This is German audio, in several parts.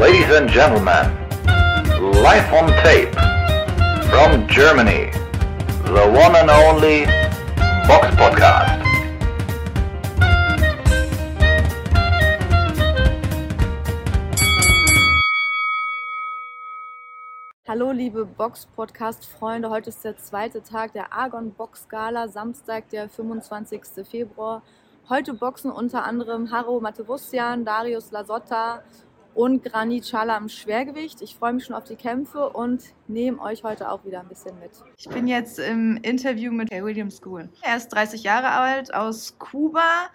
Ladies and gentlemen, live on tape from Germany, the one and only Box Podcast. Hallo liebe Box-Podcast-Freunde, heute ist der zweite Tag der Argon Box Gala, Samstag, der 25. Februar. Heute boxen unter anderem Haro Matevussian, Darius Lasotta und Granit Schala im Schwergewicht. Ich freue mich schon auf die Kämpfe und nehme euch heute auch wieder ein bisschen mit. Ich bin jetzt im Interview mit William School. Er ist 30 Jahre alt aus Kuba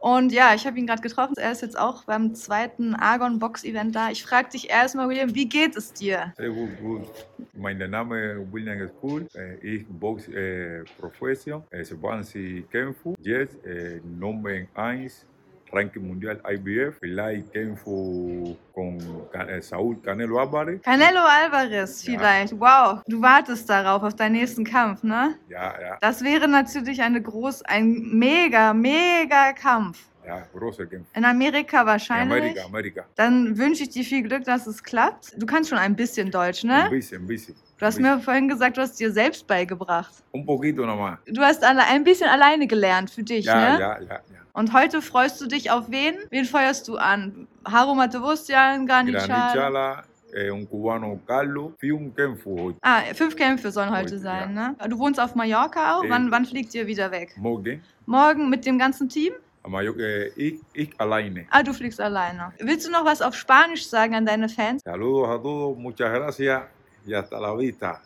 und ja, ich habe ihn gerade getroffen. Er ist jetzt auch beim zweiten Argon Box Event da. Ich frage dich erstmal, William, wie geht es dir? Sehr gut, gut. Mein Name ist William School. Ich Box äh, Profession. 20 Kämpfe. Jetzt äh, Nummer 1 Ranking Mundial IBF. Vielleicht kämpfe con Can- Saúl Canelo Álvarez. Canelo Alvarez Ja. vielleicht. Wow, du wartest darauf, auf deinen nächsten Kampf, ne? Ja, ja, Das wäre natürlich eine groß, ein mega, mega Kampf. Ja, großer Kampf. In Amerika In wahrscheinlich. Amerika, Amerika. Dann wünsche ich dir viel Glück, dass es klappt. Du kannst schon ein bisschen Deutsch, Ein ne? bisschen, ein bisschen. Du hast mir vorhin gesagt, du hast dir selbst beigebracht. Un poquito nomás. Du hast ein bisschen alleine gelernt für dich, Ja, ne? ja, ja, ja. Und heute freust du dich auf wen? Wen feuerst du an? Haro Matevustian, Granit Granit Xhaka? Chala, eh, un cubano Carlos. Fui un Kämpfe heute. Ah, fünf Kämpfe sollen heute Heute, sein, ja. ne? Du wohnst auf Mallorca auch. Ja. Wann, wann fliegt ihr wieder weg? Morgen. Morgen mit dem ganzen Team? Aber eh, ich, ich alleine. Ah, du fliegst alleine. Willst du noch was auf Spanisch sagen an deine Fans? Saludos a todos, muchas gracias y hasta la vista.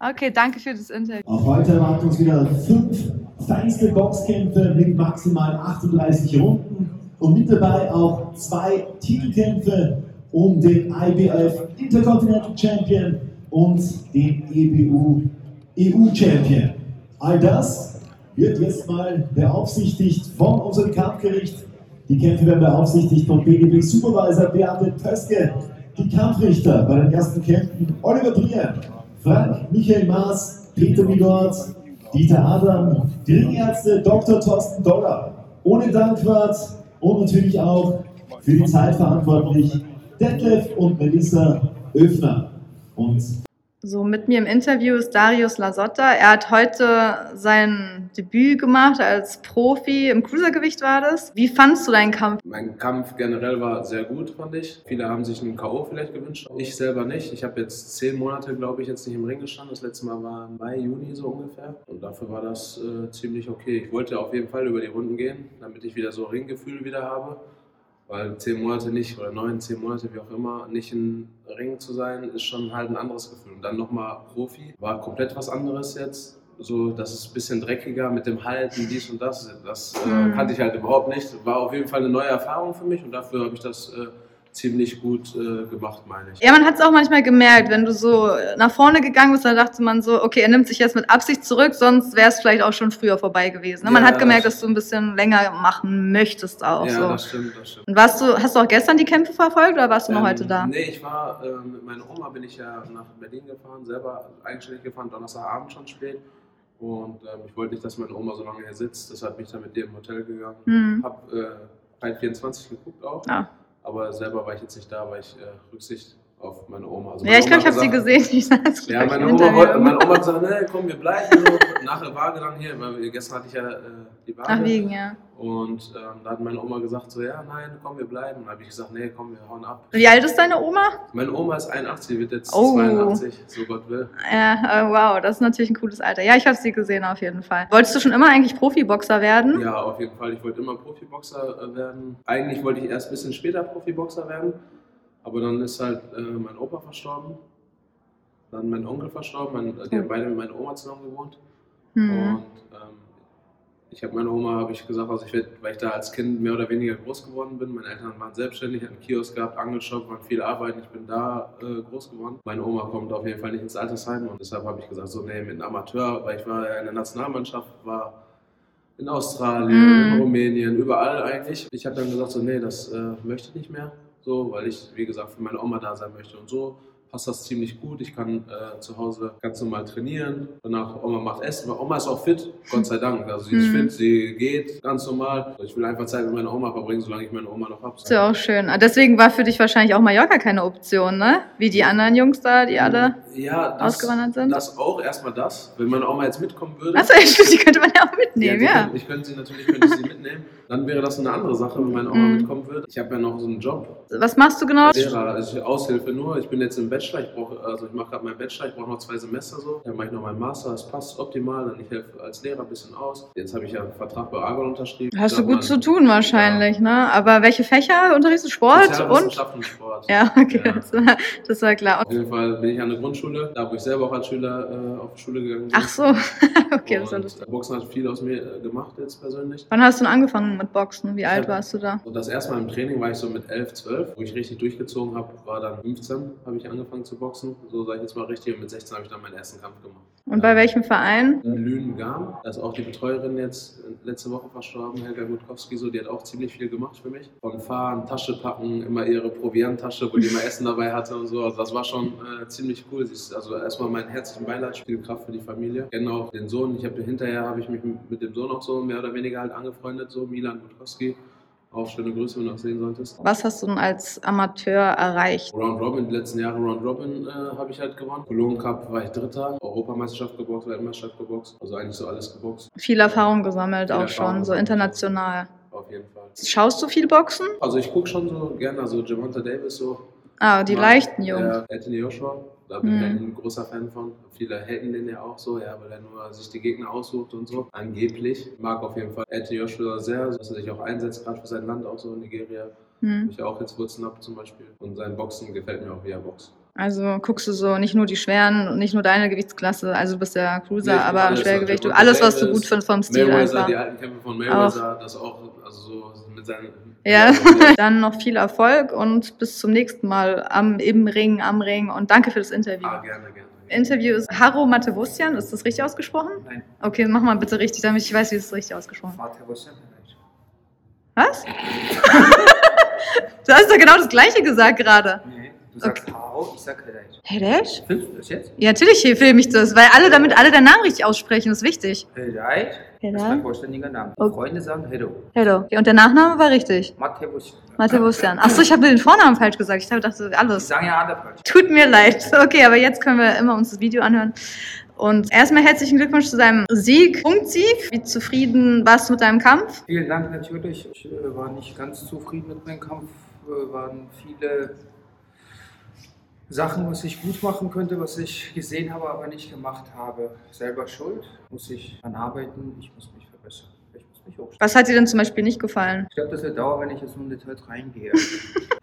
Okay, danke für das Interview. Auch heute erwarten uns wieder fünf feinste Boxkämpfe mit maximal 38 Runden und mit dabei auch zwei Titelkämpfe um den IBF Intercontinental Champion und den EBU EU Champion. All das wird jetzt mal beaufsichtigt von unserem Kampfgericht. Die Kämpfe werden beaufsichtigt von BGB Supervisor Beate Pöske. Die Kampfrichter bei den ersten Kämpfen Oliver Trier, Frank Michael Maas, Peter Milort, Dieter Adam, die Ringärzte Dr. Thorsten Doller, ohne Dankwart und natürlich auch für die Zeit verantwortlich Detlef und Melissa Öfner. Und So, mit mir im Interview ist Darius Lasotta. Er hat heute sein Debüt gemacht als Profi. Im Cruisergewicht war das. Wie fandst du deinen Kampf? Mein Kampf generell war sehr gut, fand ich. Viele haben sich einen K.O. vielleicht gewünscht. Ich selber nicht. Ich habe jetzt zehn Monate, glaube ich, jetzt nicht im Ring gestanden. Das letzte Mal war Mai, Juni so ungefähr. Und dafür war das äh, ziemlich okay. Ich wollte auf jeden Fall über die Runden gehen, damit ich wieder so Ringgefühl wieder habe. Weil zehn Monate nicht, oder neun, zehn Monate, wie auch immer, nicht im Ring zu sein, ist schon halt ein anderes Gefühl. Und dann nochmal Profi, war komplett was anderes jetzt. So, das ist ein bisschen dreckiger mit dem Halten, dies und das. Das äh, Mhm. kannte ich halt überhaupt nicht. War auf jeden Fall eine neue Erfahrung für mich und dafür habe ich das äh, ziemlich gut äh, gemacht, meine ich. Ja, man hat es auch manchmal gemerkt, wenn du so nach vorne gegangen bist, dann dachte man so, okay, er nimmt sich jetzt mit Absicht zurück, sonst wäre es vielleicht auch schon früher vorbei gewesen. Ne? Man Ja, hat gemerkt, das- dass du ein bisschen länger machen möchtest auch. ja, so. das stimmt, das stimmt. Und warst du, hast du auch gestern die Kämpfe verfolgt oder warst du noch Ähm, heute da? Nee, ich war äh, mit meiner Oma bin ich ja nach Berlin gefahren, selber eigenständig gefahren, Donnerstagabend schon spät. Und ähm, ich wollte nicht, dass meine Oma so lange hier sitzt, deshalb bin ich dann mit ihr im Hotel gegangen. Hm. Hab äh, Fight 24 geguckt auch, Ja. Aber selber war ich jetzt nicht da, weil ich äh, Rücksicht auf meine Oma. Also Ja, meine ich glaube, ich habe sie gesehen. Ich saß Ja, meine Oma, meine Oma hat gesagt, nee, komm, wir bleiben. So. Nachher war dann hier, weil gestern hatte ich ja äh, die Waage. Ach, wegen, ja. Und ähm, da hat meine Oma gesagt, so, ja, nein, komm, wir bleiben. Und dann habe ich gesagt, nee, komm, wir hauen ab. Wie alt ist deine Oma? Meine Oma ist 81, wird jetzt Oh. 82, so Gott will. Ja, äh, wow, das ist natürlich ein cooles Alter. Ja, ich habe sie gesehen auf jeden Fall. Wolltest du schon immer eigentlich Profiboxer werden? Ja, auf jeden Fall. Ich wollte immer Profiboxer äh, werden. Eigentlich wollte ich erst ein bisschen später Profiboxer werden. Aber dann ist halt äh, mein Opa verstorben. Dann mein Onkel verstorben. Mein, die haben beide mit meiner Oma zusammen gewohnt. Hm. Und ähm, ich habe meiner Oma, habe ich gesagt, also ich werd, weil ich da als Kind mehr oder weniger groß geworden bin. Meine Eltern waren selbstständig, hatten einen Kiosk gehabt, Angelshop, waren viel arbeiten. Ich bin da äh, groß geworden. Meine Oma kommt auf jeden Fall nicht ins Altersheim und deshalb habe ich gesagt, so nee, mit einem Amateur, weil ich war ja in der Nationalmannschaft, war in Australien, Mhm. in Rumänien, überall eigentlich. Ich habe dann gesagt, so nee, das äh, möchte ich nicht mehr, so, weil ich, wie gesagt, für meine Oma da sein möchte. Und so passt das ziemlich gut. Ich kann äh, zu Hause ganz normal trainieren. Danach Oma macht Essen. Weil Oma ist auch fit, Gott sei Dank. Also sie ist Mhm. fit, sie geht ganz normal. Ich will einfach Zeit mit meiner Oma verbringen, solange ich meine Oma noch habe. Ist ja auch schön. Ah, Deswegen war für dich wahrscheinlich auch Mallorca keine Option, ne? Wie die anderen Jungs da, die alle ja, das, ausgewandert sind. Das auch, erstmal das. Wenn meine Oma jetzt mitkommen würde. Achso, ja, die könnte man ja auch mitnehmen, die ja. Könnte, ich könnte sie natürlich könnte ich sie mitnehmen. Dann wäre das eine andere Sache, wenn meine Oma Mhm. mitkommen würde. Ich habe ja noch so einen Job. Was machst du genau? Lehrer, also ich Aushilfe nur. Ich bin jetzt im Bachelor. Ich brauche, also ich mache gerade meinen Bachelor. Ich brauche noch zwei Semester so. Dann mache ich noch meinen Master. Das passt optimal. Dann ich helfe als Lehrer ein bisschen aus. Jetzt habe ich ja einen Vertrag bei Argon unterschrieben. Hast du gut man- zu tun wahrscheinlich, ne? Aber welche Fächer unterrichtest du? Sport und Sport. Ja, okay, Ja. Das, war, das war klar. Auf jeden Fall bin ich an der Grundschule, da wo ich selber auch als Schüler äh, auf die Schule gegangen bin. Ach so, okay, das war und lustig. Boxen hat viel aus mir äh, gemacht jetzt persönlich. Wann hast du denn angefangen mit Boxen? Wie alt Ja. warst du da? Und das erste Mal im Training war ich so mit 11, 12, wo ich richtig durchgezogen habe, war dann 15, habe ich angefangen zu boxen. So sage ich jetzt mal richtig. Und mit 16 habe ich dann meinen ersten Kampf gemacht. Und bei welchem Verein? In Lünen-Garm. Da ist auch die Betreuerin jetzt äh, letzte Woche verstorben, Helga Gutkowski, so, die hat auch ziemlich viel gemacht für mich. Von Fahren, Tasche packen, immer ihre Provianttasche, wo die immer Essen dabei hatte und so. Also das war schon äh, ziemlich cool. Ist also erstmal mein herzlichen Beileid, viel Kraft für die Familie. Auch den Sohn. Ich habe hinterher habe ich mich mit dem Sohn auch so mehr oder weniger halt angefreundet, so Milan Gutkowski. Auch schöne Grüße, wenn du das sehen solltest. Was hast du denn als Amateur erreicht? Round Robin, die letzten Jahre Round Robin äh, habe ich halt gewonnen. Cologne Cup war ich Dritter, Europameisterschaft geboxt, Weltmeisterschaft geboxt. Also eigentlich so alles geboxt. Viel Erfahrung gesammelt Viel auch Erfahrung schon, so international. Auf jeden Fall. Schaust du viel Boxen? Also ich gucke schon so gerne, also Javante Davis so. Ah, die leichten Jungs. Ja, Anthony Joshua, da bin ich Mhm. eigentlich ein großer Fan von. Viele haten den ja auch so, ja, weil er nur sich die Gegner aussucht und so. Angeblich. Ich mag auf jeden Fall Anthony Joshua sehr, dass er sich auch einsetzt, gerade für sein Land, auch so in Nigeria. Wo Hm. ich auch jetzt Wurzeln habe zum Beispiel. Und sein Boxen gefällt mir auch, wie er boxt. Also guckst du so nicht nur die schweren und nicht nur deine Gewichtsklasse, also du bist ja Cruiser, Nee, aber alles, Schwergewicht, du alles, was du gut findest vom Stil Mayweather, einfach. die alten Kämpfe von Mayweather, das auch, also so mit seinen. Ja, dann noch viel Erfolg und bis zum nächsten Mal am, im Ring, am Ring und danke für das Interview. Ah, gerne, gerne. Interview ist Haro Matevussian, ist das richtig ausgesprochen? Nein, Okay, mach mal bitte richtig, damit ich weiß, wie es richtig ausgesprochen vielleicht. Was? du hast doch genau das gleiche gesagt gerade. Nee, du sagst Haro, ich sag Hedaj. Hedesh? Findest du das jetzt? Ja, natürlich filme ich das, weil alle damit alle den Namen richtig aussprechen, ist wichtig. Hedaj ist Hedaj? mein vollständiger Name. Okay. Freunde sagen Hedo. Hello. Okay, und der Nachname war richtig. Matewus. Matevussian. Achso, ich habe den Vornamen falsch gesagt. Ich dachte alles. sagen ja alle falsch. Tut mir leid. Okay, aber jetzt können wir immer uns das Video anhören. Und erstmal herzlichen Glückwunsch zu deinem Sieg, Punktsieg. Wie zufrieden warst du mit deinem Kampf? Vielen Dank natürlich. Ich äh, war nicht ganz zufrieden mit meinem Kampf. Äh, waren viele Sachen, was ich gut machen könnte, was ich gesehen habe, aber nicht gemacht habe. Selber schuld. Muss ich an arbeiten. Ich muss mich verbessern. Ich muss mich hochstellen. Was hat dir denn zum Beispiel nicht gefallen? Ich glaube, das wird dauern, wenn ich jetzt nur in Details reingehe.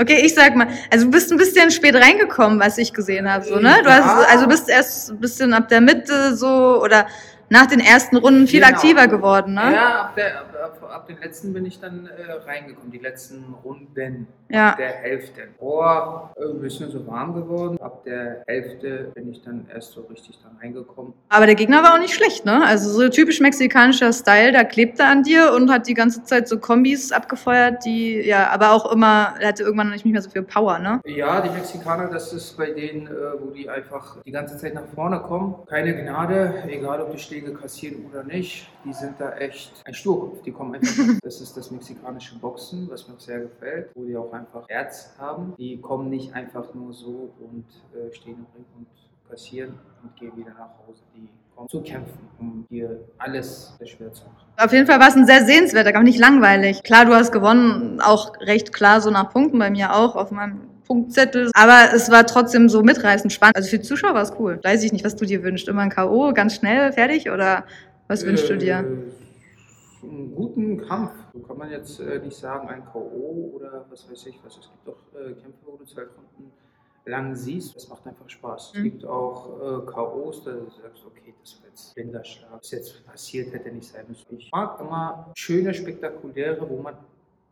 Okay, ich sag mal, also du bist ein bisschen spät reingekommen, was ich gesehen habe, so, ne? Du hast, also bist erst ein bisschen ab der Mitte so oder nach den ersten Runden viel Genau. aktiver geworden, ne? Ja, ab, der, ab, ab, ab den letzten bin ich dann äh, reingekommen, die letzten Runden. Ja. Ab der Hälfte. Vor äh, ein bisschen so warm geworden. Ab der Hälfte bin ich dann erst so richtig dann reingekommen. Aber der Gegner war auch nicht schlecht, ne? Also so typisch mexikanischer Style, da klebte er an dir und hat die ganze Zeit so Kombis abgefeuert, die, ja, aber auch immer, er hatte irgendwann nicht mehr so viel Power, ne? Ja, die Mexikaner, das ist bei denen, äh, wo die einfach die ganze Zeit nach vorne kommen. Keine Gnade, egal ob die Schläge kassieren oder nicht. Die sind da echt ein Sturkopf. Die kommen einfach. Das ist das mexikanische Boxen, was mir auch sehr gefällt, wo die auch einfach Herz haben. Die kommen nicht einfach nur so und äh, stehen im Ring und kassieren und gehen wieder nach Hause. Die kommen zu kämpfen, um dir alles schwer zu machen. Auf jeden Fall war es ein sehr sehenswerter, aber nicht langweilig. Klar, du hast gewonnen, auch recht klar so nach Punkten, bei mir auch auf meinem Punktzettel. Aber es war trotzdem so mitreißend spannend. Also für die Zuschauer war es cool. Weiß ich nicht, was du dir wünschst. Immer ein K.O., ganz schnell, fertig? Oder was wünschst du dir? Äh, Einen guten Kampf. So kann man jetzt äh, nicht sagen, ein K.O. oder was weiß ich was. Es gibt auch äh, Kämpfe, wo du zwei Runden lang siehst. Das macht einfach Spaß. Es Mhm. gibt auch äh, K.O.s, da du sagst, okay, das war jetzt blinder Schlag. Was jetzt passiert, hätte nicht sein müssen. Ich mag immer schöne, spektakuläre, wo man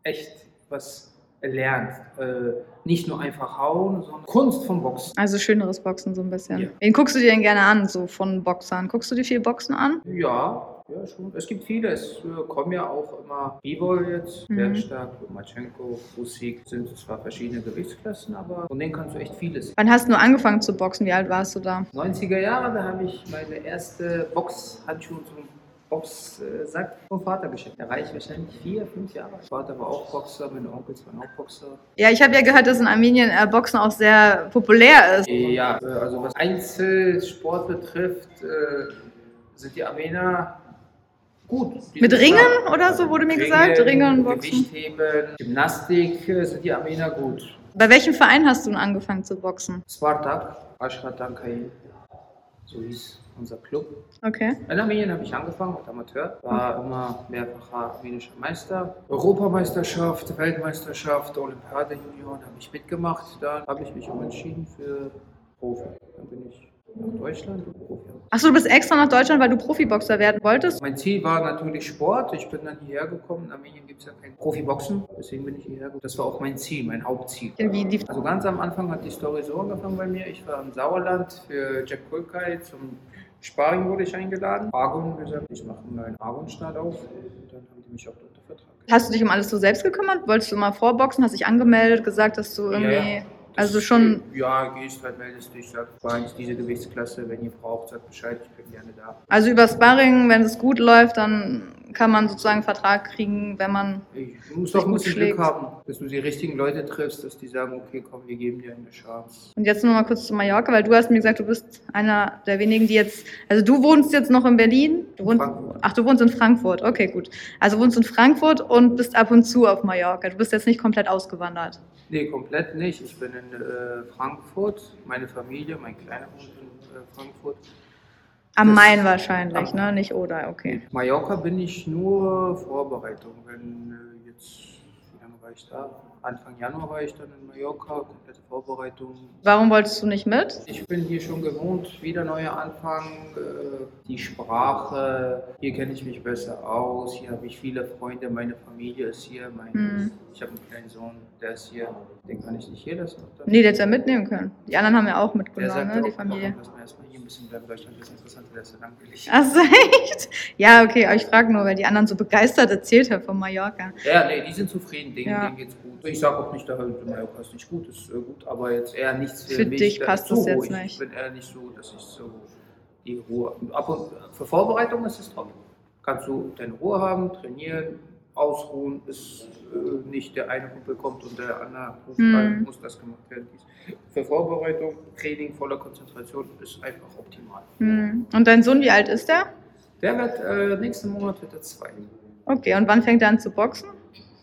echt was lernt. Äh, nicht nur einfach hauen, sondern Kunst vom Boxen. Also schöneres Boxen so ein bisschen. Ja. Wen guckst du dir denn gerne an, so von Boxern? Guckst du dir viel Boxen an? Ja, Ja, schon. Es gibt viele. Es äh, kommen ja auch immer Bivol jetzt, Mhm. Bergstark, Lomachenko, Usik. Sind zwar verschiedene Gewichtsklassen, aber von denen kannst du echt vieles. Wann hast du nur angefangen zu boxen? Wie alt warst du da? 90er Jahre, da habe ich meine erste Boxhandschuhe zum Boxsack vom Vater geschenkt. Da war ich wahrscheinlich vier, fünf Jahre. Mein Vater war auch Boxer, meine Onkels waren auch Boxer. Ja, ich habe ja gehört, dass in Armenien äh, Boxen auch sehr populär ist. Ja, äh, also was Einzelsport betrifft, äh, sind die Armener gut. Mit Ringen stark. oder so wurde mir gesagt? Ringen und Boxen. Gewichtheben, Gymnastik äh, sind die Armener gut. Bei welchem Verein hast du denn angefangen zu boxen? Spartak, Ashrat Dankai, so hieß unser Club. Okay. In Armenien habe ich angefangen als Amateur, war immer mehrfacher armenischer Meister. Europameisterschaft, Weltmeisterschaft, Olympiade Junioren habe ich mitgemacht. Dann habe ich mich umentschieden für Profi. Dann bin ich nach Deutschland und Profi. Achso, du bist extra nach Deutschland, weil du Profiboxer werden wolltest? Mein Ziel war natürlich Sport. Ich bin dann hierher gekommen. In Armenien gibt es ja kein Profiboxen, deswegen bin ich hierher gekommen. Das war auch mein Ziel, mein Hauptziel. Wie Also ganz am Anfang hat die Story so angefangen bei mir. Ich war im Sauerland für Jack Kulkai zum Sparring wurde ich eingeladen. Argon gesagt, ich mache einen neuen Argon-Start auf. Und dann haben die mich auch unter Vertrag. Hast du dich um alles so selbst gekümmert? Wolltest du mal vorboxen? Hast dich angemeldet, gesagt, dass du irgendwie. Ja, ja. Also schon. Ja, gehst halt, meldest dich, sagst, war jetzt diese Gewichtsklasse, wenn ihr braucht, sagt Bescheid, ich bin gerne da. Also über Sparring, wenn es gut läuft, dann kann man sozusagen einen Vertrag kriegen, wenn man. Ich muss doch ein bisschen. Glück haben, dass du die richtigen Leute triffst, dass die sagen, okay, komm, wir geben dir eine Chance. Und jetzt noch mal kurz zu Mallorca, weil du hast mir gesagt, du bist einer der wenigen, die jetzt. Also du wohnst jetzt noch in Berlin. Du wohnst, Frankfurt. ach, du wohnst in Frankfurt. Okay, gut. Also wohnst in Frankfurt und bist ab und zu auf Mallorca. Du bist jetzt nicht komplett ausgewandert. Nee, komplett nicht. Ich bin in äh, Frankfurt, meine Familie, mein Kleiner wohnt in äh, Frankfurt. Am Das- Main wahrscheinlich, Am- ne? Nicht oder, okay. Mallorca bin ich nur Vorbereitung. Wenn äh, jetzt, wie lange war ich da? Anfang Januar war ich dann in Mallorca, komplette Vorbereitung. Warum wolltest du nicht mit? Ich bin hier schon gewohnt, wieder neuer Anfang, äh, die Sprache, hier kenne ich mich besser aus, hier habe ich viele Freunde, meine Familie ist hier, mein, Hm. ich habe einen kleinen Sohn, der ist hier, den kann ich nicht hier lassen. Nee, der hätte ja mitnehmen können. Die anderen haben ja auch Der mitgenommen, sagt ne? auch, Die Familie. Lass mal erstmal hier ein bisschen Deutschland ist interessant, der ist so langweilig. Achso, echt? Ja, okay, aber ich frage nur, weil die anderen so begeistert erzählt haben von Mallorca. Ja, nee, die sind zufrieden, denen, Ja. denen geht's gut. Ich sage auch nicht, da Mallorca ist nicht gut, ist äh, gut, aber jetzt eher nichts für, Für mich. dich da passt das jetzt ruhig. nicht. Ich bin eher nicht so, dass ich so die Ruhe. Ab und für Vorbereitung ist es top. Kannst du deine Ruhe haben, trainieren, ausruhen, ist äh, nicht der eine Kumpel kommt und der andere ruft Hm. rein, muss das gemacht werden. Dies. Für Vorbereitung, Training, voller Konzentration ist einfach optimal. Hm. Und dein Sohn, wie alt ist der? Der wird äh, nächsten Monat wird er zwei. Okay, und wann fängt er an zu boxen?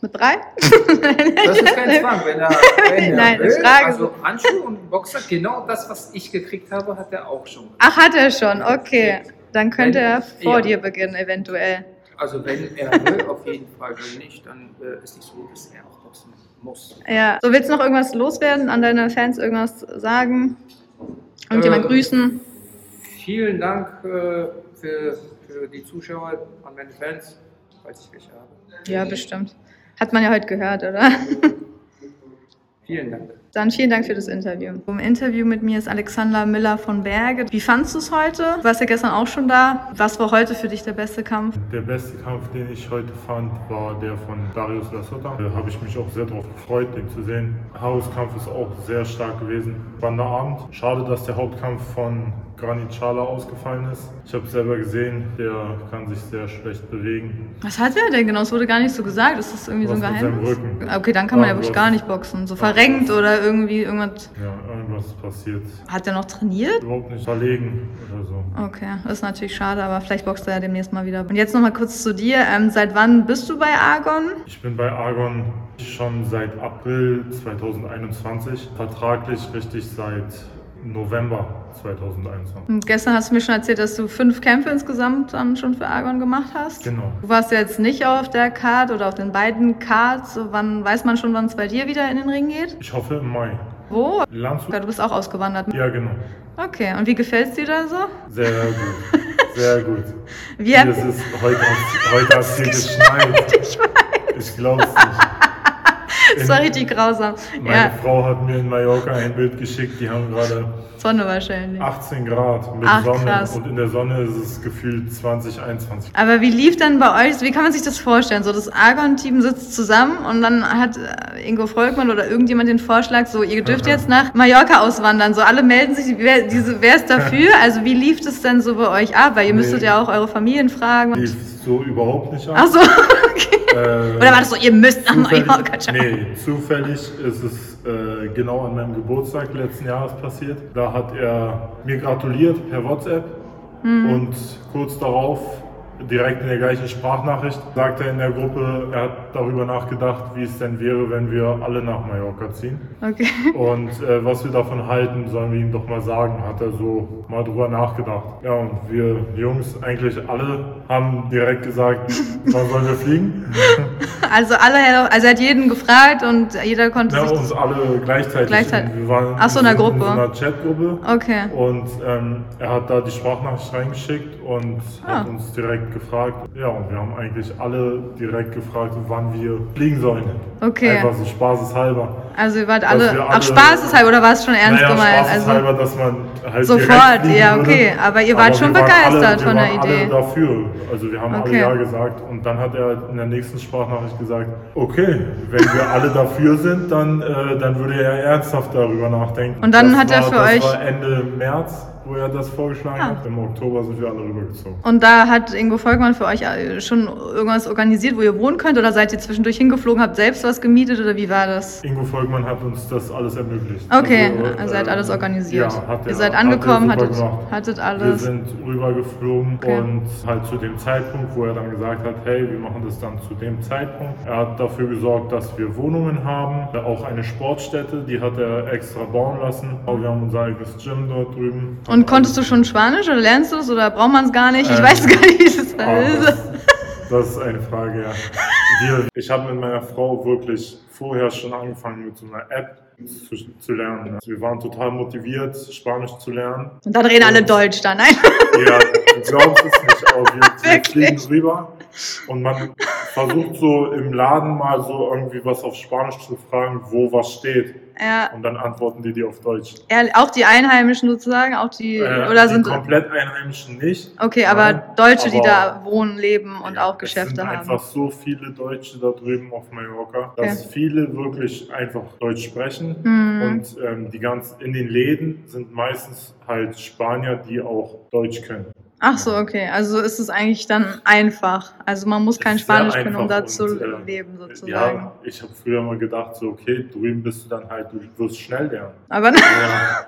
Mit drei? Das ist kein Zwang, wenn er, wenn er Nein, will. frage also Handschuhe und Boxer, genau das, was ich gekriegt habe, hat er auch schon. Ach, hat er schon, okay. Dann könnte er vor Ja. dir beginnen, eventuell. Also wenn er will, auf jeden Fall. Wenn nicht, dann äh, ist nicht so, dass er auch boxen muss. Ja. So, willst du noch irgendwas loswerden, an deine Fans irgendwas sagen? Irgendjemand Ähm, grüßen? Vielen Dank äh, für, für die Zuschauer, an meine Fans, falls ich welche habe. Ja, bestimmt. Hat man ja heute gehört, oder? Vielen Dank. Dann vielen Dank für das Interview. Im Interview mit mir ist Alexander Miller von Berge. Wie fandst du es heute? Du warst ja gestern auch schon da. Was war heute für dich der beste Kampf? Der beste Kampf, den ich heute fand, war der von Darius Lasota. Da habe ich mich auch sehr darauf gefreut, den zu sehen. Hauskampf ist auch sehr stark gewesen. Spannender Abend. Schade, dass der Hauptkampf von Granit Schala ausgefallen ist. Ich habe es selber gesehen, der kann sich sehr schlecht bewegen. Was hat er denn genau? Es wurde gar nicht so gesagt. Ist das irgendwie so ein Was mit seinem Geheimnis? Rücken. Okay, dann kann man ja Ja, wirklich gar nicht boxen. So verrenkt oder irgendwie irgendwas. Ja, irgendwas ist passiert. Hat er noch trainiert? Überhaupt nicht verlegen oder so. Okay, ist natürlich schade, aber vielleicht boxt er ja demnächst mal wieder. Und jetzt nochmal kurz zu dir. Ähm, seit wann bist du bei Argon? Ich bin bei Argon schon seit April 2021, vertraglich richtig seit November 2021. Und gestern hast du mir schon erzählt, dass du fünf Kämpfe insgesamt dann schon für Argon gemacht hast. Genau. Du warst ja jetzt nicht auf der Card oder auf den beiden Cards. Wann weiß man schon, wann es bei dir wieder in den Ring geht? Ich hoffe im Mai. Wo? Landshut? Du bist auch ausgewandert. Ja, genau. Okay, und wie gefällt es dir da so? Sehr gut. Sehr gut. Wie hat, Hier ist es, heute, heute hat es hier geschneit. ich. Ich glaub's nicht. Das war richtig grausam. Meine Ja, Frau hat mir in Mallorca ein Bild geschickt, die haben gerade Sonne wahrscheinlich. 18 Grad mit Ach, Sonne krass. und in der Sonne ist es gefühlt 20, 21. Aber wie lief dann bei euch, wie kann man sich das vorstellen? So, das Argon-Team sitzt zusammen und dann hat äh, Ingo Volkmann oder irgendjemand den Vorschlag, so, ihr dürft jetzt nach Mallorca auswandern. So, alle melden sich, wer, diese, wer ist dafür? Also, wie lief das denn so bei euch ab? Weil ihr müsstet Nee. ja auch eure Familien fragen. Lief so überhaupt nicht ab. ach so, okay. Äh, Oder war das so, ihr müsst nach zufällig, Mallorca? Ciao. Nee, zufällig ist es äh, genau an meinem Geburtstag letzten Jahres passiert. Da hat er mir gratuliert per WhatsApp Mhm. und kurz darauf direkt in der gleichen Sprachnachricht sagt er in der Gruppe, er hat darüber nachgedacht, wie es denn wäre, wenn wir alle nach Mallorca ziehen. Okay. Und äh, was wir davon halten, sollen wir ihm doch mal sagen, hat er so mal drüber nachgedacht. Ja, und wir Jungs, eigentlich alle, haben direkt gesagt, wann sollen wir fliegen? Also, alle, also, er hat jeden gefragt und jeder konnte Ja, uns alle gleichzeitig. Gleichzeitig. Wir waren Ach so, in der in Gruppe. so einer Chatgruppe. Okay. Und ähm, er hat da die Sprachnachricht reingeschickt und Ah. hat uns direkt gefragt. Ja, und wir haben eigentlich alle direkt gefragt, wann wir fliegen sollen. Okay. Einfach so spaßeshalber. Also, ihr wart alle. wir alle- spaßeshalb oder war es schon ernst naja, gemeint? spaßeshalber, Also, dass man halt Sofort, ja, würde. okay. Aber ihr wart schon wir waren begeistert alle, von wir der Idee. Alle dafür. Also wir haben Okay. alle Ja gesagt und dann hat er in der nächsten Sprachnachricht gesagt, okay, wenn wir alle dafür sind, dann, äh, dann würde er ernsthaft darüber nachdenken. Und dann das hat er war, für das euch- Ende März, wo er das vorgeschlagen Ah. hat. Im Oktober sind wir alle rübergezogen. Und da hat Ingo Volkmann für euch äh, schon irgendwas organisiert, wo ihr wohnen könnt? Oder seid ihr zwischendurch hingeflogen, habt selbst was gemietet oder wie war das? Ingo Volkmann hat uns das alles ermöglicht. Okay, Also, also, ihr seid äh, alles organisiert. Ja, hat er, ihr seid hat er angekommen, super hattet, hattet Wir alles. sind rübergeflogen Okay. und halt zu dem Zeitpunkt, wo er dann gesagt hat, hey, wir machen das dann zu dem Zeitpunkt. Er hat dafür gesorgt, dass wir Wohnungen haben, auch eine Sportstätte, die hat er extra bauen lassen. Wir haben unser eigenes Gym dort drüben. Und konntest du schon Spanisch oder lernst du es oder braucht man es gar nicht? Ich Ähm, weiß gar nicht, wie das Ah, ist. das, das ist eine Frage, ja. Wir, ich habe mit meiner Frau wirklich vorher schon angefangen mit so einer App zu, zu lernen. Wir waren total motiviert, Spanisch zu lernen. Und dann reden alle Und- Deutsch dann. Nein. Ja, du glaubst es nicht, aber wir, wir fliegen rüber und man versucht so im Laden mal so irgendwie was auf Spanisch zu fragen, wo was steht. Ja, Und dann antworten die dir auf Deutsch. ja, auch die Einheimischen sozusagen, auch die, Äh, oder die sind, komplett Einheimischen nicht. okay, aber Nein, Deutsche, die aber- da wohnen, leben und Ja, auch Es Geschäfte sind haben. einfach so viele Deutsche da drüben auf Mallorca, Okay. dass viele wirklich einfach Deutsch sprechen. Mhm. Und ähm, die ganz in den Läden sind meistens halt Spanier, die auch Deutsch können. Ach so, okay. Also ist es eigentlich dann einfach. Also man muss kein Spanisch können, um da zu äh, leben sozusagen. Ja, ich habe früher mal gedacht, so okay, drüben bist du dann halt, du wirst schnell lernen. Aber Ja,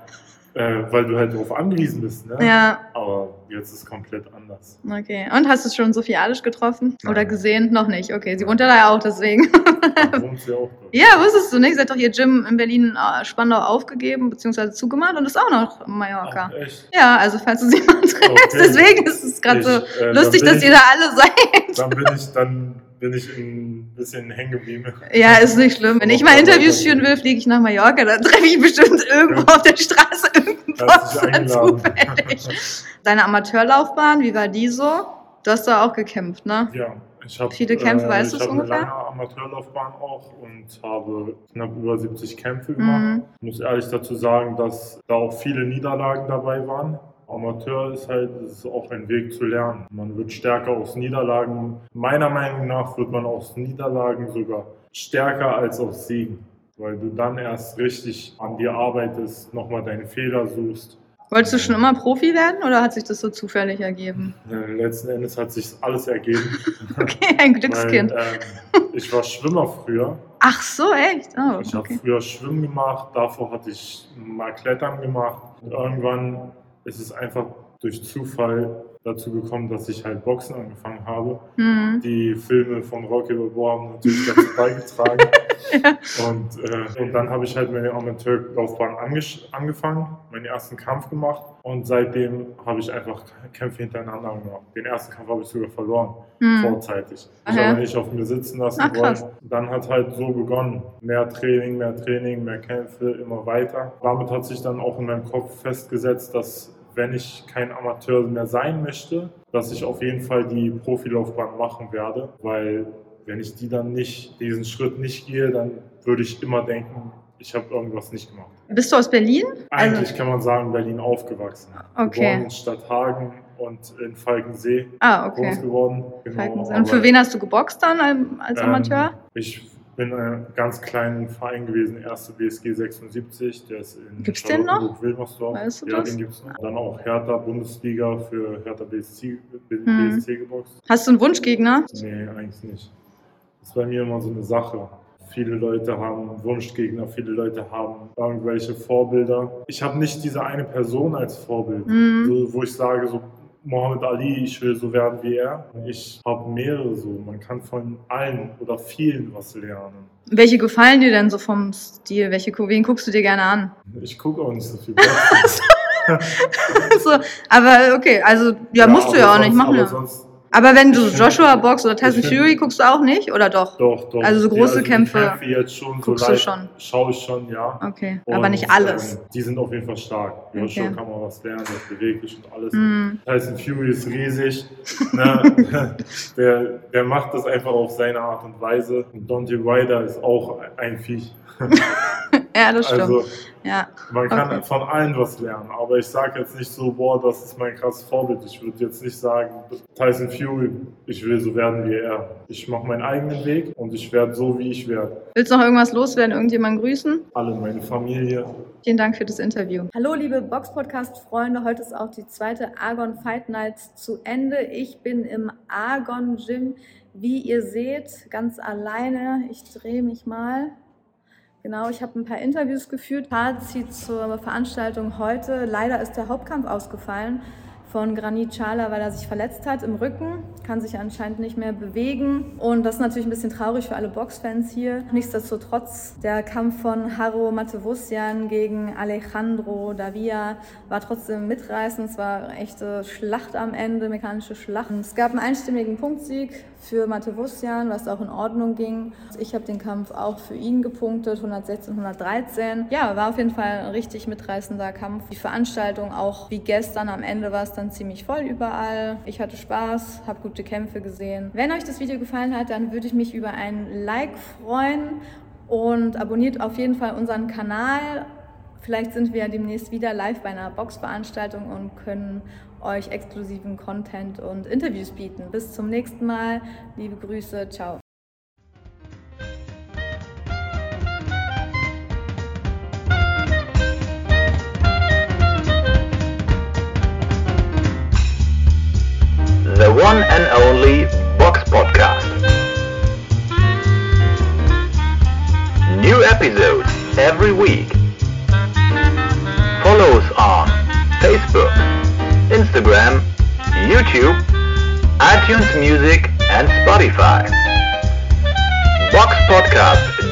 äh, weil du halt darauf angewiesen bist, ne? ja, Aber jetzt ist es komplett anders. okay. Und hast du schon Sophie Adisch getroffen? Oder Nein. gesehen? Noch nicht. Okay, sie wohnt ja da auch, deswegen. Da wohnt sie auch dort. ja, wusstest du nicht? Sie hat doch ihr Gym in Berlin äh, Spandau aufgegeben, beziehungsweise zugemacht und ist auch noch in Mallorca. Ach, echt? Ja, also falls du sie mal triffst. Okay. Deswegen ist es gerade so äh, lustig, dass ihr ich- da alle seid. Dann bin ich, dann bin ich ein bisschen hängen geblieben. Ja, ist nicht schlimm. Wenn ich mal Interviews führen will, fliege ich nach Mallorca, dann treffe ich bestimmt irgendwo auf der Straße eingeladen. zufällig. Deine Amateurlaufbahn, wie war die so? Du hast da auch gekämpft, ne? Ja, ich habe Viele Kämpfe, weißt du ich es hab eine ungefähr? lange Amateurlaufbahn auch und habe knapp über 70 Kämpfe gemacht. Mhm. Ich muss ehrlich dazu sagen, dass da auch viele Niederlagen dabei waren. Amateur ist halt es ist auch ein Weg zu lernen. Man wird stärker aus Niederlagen. Meiner Meinung nach wird man aus Niederlagen sogar stärker als aus Siegen, weil du dann erst richtig an dir arbeitest, nochmal deine Fehler suchst. Wolltest du schon immer Profi werden oder hat sich das so zufällig ergeben? Letzten Endes hat sich alles ergeben. Okay, ein Glückskind. Weil, ähm, ich war Schwimmer früher. Ach so, echt? Oh, Ich habe okay. früher Schwimmen gemacht, davor hatte ich mal Klettern gemacht. Und irgendwann ist es einfach durch Zufall dazu gekommen, dass ich halt Boxen angefangen habe. Hm. Die Filme von Rocky Balboa haben natürlich dazu beigetragen. und, äh, und dann habe ich halt meine Amateurlaufbahn angefangen, meinen ersten Kampf gemacht und seitdem habe ich einfach Kämpfe hintereinander gemacht. Den ersten Kampf habe ich sogar verloren, Hm. vorzeitig. Ich ja. habe nicht auf mir sitzen lassen Ach, wollen. Dann hat halt so begonnen. Mehr Training, mehr Training, mehr Kämpfe, immer weiter. Damit hat sich dann auch in meinem Kopf festgesetzt, dass wenn ich kein Amateur mehr sein möchte, dass ich auf jeden Fall die Profilaufbahn machen werde, weil wenn ich die dann nicht, diesen Schritt nicht gehe, dann würde ich immer denken, ich habe irgendwas nicht gemacht. Bist du aus Berlin? Eigentlich kann man sagen, Berlin aufgewachsen. Also Okay. Geboren in Stadthagen und in Falkensee Ah, okay. groß geworden. Genau, Falkensee. Und für wen hast du geboxt dann ähm, als Amateur? Ähm, ich bin in einem ganz kleinen Verein gewesen, erste BSG 76, der ist in Gibt's den noch? Charlottenburg-Wilmersdorf. Weißt du ja, das? den gibt's noch. Dann auch Hertha Bundesliga für Hertha BSC. BSC geboxt. Hast du einen Wunschgegner? Nee, eigentlich nicht. Das ist bei mir immer so eine Sache. Viele Leute haben Wunschgegner, viele Leute haben irgendwelche Vorbilder. Ich habe nicht diese eine Person als Vorbild, Mhm. so, wo ich sage, so Mohammed Ali, ich will so werden wie er. Ich habe mehrere so. Man kann von allen oder vielen was lernen. Welche gefallen dir denn so vom Stil? Welche, wen guckst du dir gerne an? Ich gucke auch nicht so viel so, aber okay, also ja, musst du ja auch nicht sonst- machen. Aber Ja. sonst, Aber wenn du Joshua Box oder Tyson Fury guckst du auch nicht oder doch? doch, doch. Also so große die Kämpfe Kämpfe jetzt schon so guckst du live schon? Schaue ich schon, ja. Okay, aber Und, nicht alles. Ähm, die sind auf jeden Fall stark. Joshua Okay. kann man was lernen, ist beweglich und alles. Mm. Tyson Fury ist riesig. ne? der, der macht das einfach auf seine Art und Weise. Und Dante Ryder ist auch ein Viech. Ja, das stimmt. Also ja. man kann Okay. von allen was lernen. Aber ich sage jetzt nicht so, boah, das ist mein krasses Vorbild. Ich würde jetzt nicht sagen, Tyson Fury, ich will so werden wie er. Ich mache meinen eigenen Weg und ich werde so, wie ich werde. Willst du noch irgendwas loswerden, irgendjemanden grüßen? Alle, meine Familie, Vielen Dank für das Interview. Hallo, liebe Box-Podcast-Freunde. Heute ist auch die zweite Argon Fight Night zu Ende. Ich bin im Argon Gym, wie ihr seht, ganz alleine. Ich drehe mich mal. Genau, ich habe ein paar Interviews geführt. Fazit zur Veranstaltung heute. Leider ist der Hauptkampf ausgefallen von Granit Schala, weil er sich verletzt hat im Rücken, kann sich anscheinend nicht mehr bewegen. Und das ist natürlich ein bisschen traurig für alle Boxfans hier. Nichtsdestotrotz, der Kampf von Haro Matevosyan gegen Alejandro Davia war trotzdem mitreißend. Es war eine echte Schlacht am Ende, mechanische Schlacht. Es gab einen einstimmigen Punktsieg für Matevosyan, was auch in Ordnung ging. Ich habe den Kampf auch für ihn gepunktet, 116, 113. Ja, war auf jeden Fall ein richtig mitreißender Kampf. Die Veranstaltung auch wie gestern am Ende war es dann ziemlich voll überall. Ich hatte Spaß, habe gute Kämpfe gesehen. Wenn euch das Video gefallen hat, dann würde ich mich über ein Like freuen und abonniert auf jeden Fall unseren Kanal. Vielleicht sind wir ja demnächst wieder live bei einer Boxveranstaltung und können euch exklusiven Content und Interviews bieten. Bis zum nächsten Mal. Liebe Grüße. Ciao. Cup